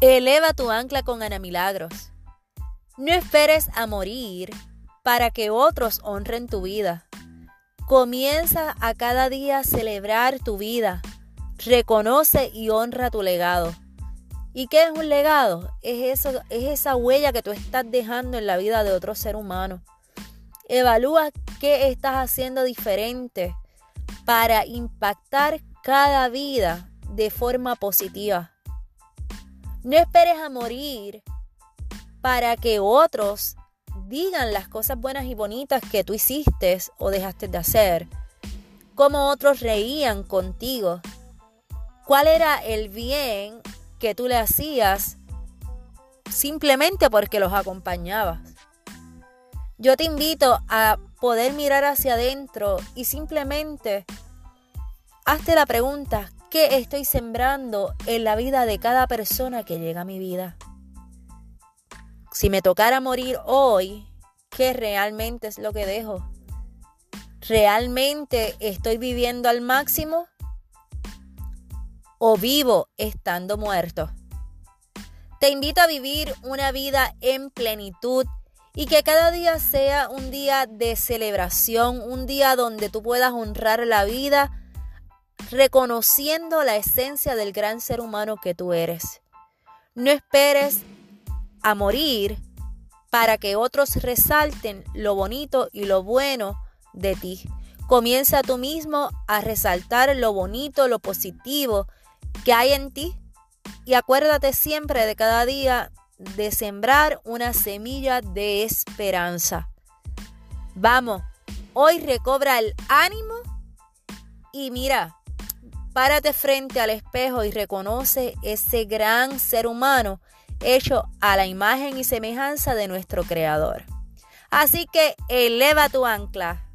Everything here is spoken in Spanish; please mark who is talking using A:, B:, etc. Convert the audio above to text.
A: Eleva tu ancla con Ana Milagros. No esperes a morir para que otros honren tu vida. Comienza a cada día a celebrar tu vida. Reconoce y honra tu legado. ¿Y qué es un legado? Es, eso, es esa huella que tú estás dejando en la vida de otro ser humano. Evalúa qué estás haciendo diferente para impactar cada vida de forma positiva. No esperes a morir para que otros digan las cosas buenas y bonitas que tú hiciste o dejaste de hacer. Cómo otros reían contigo. ¿Cuál era el bien que tú le hacías simplemente porque los acompañabas? Yo te invito a poder mirar hacia adentro y simplemente hazte la pregunta, ¿Qué estoy sembrando en la vida de cada persona que llega a mi vida? Si me tocara morir hoy, ¿qué realmente es lo que dejo? ¿Realmente estoy viviendo al máximo? ¿O vivo estando muerto? Te invito a vivir una vida en plenitud y que cada día sea un día de celebración, un día donde tú puedas honrar la vida reconociendo la esencia del gran ser humano que tú eres. No esperes a morir para que otros resalten lo bonito y lo bueno de ti. Comienza tú mismo a resaltar lo bonito, lo positivo que hay en ti y acuérdate siempre de cada día de sembrar una semilla de esperanza. Vamos, hoy recobra el ánimo y mira, Párate frente al espejo y reconoce ese gran ser humano hecho a la imagen y semejanza de nuestro Creador. Así que eleva tu ancla,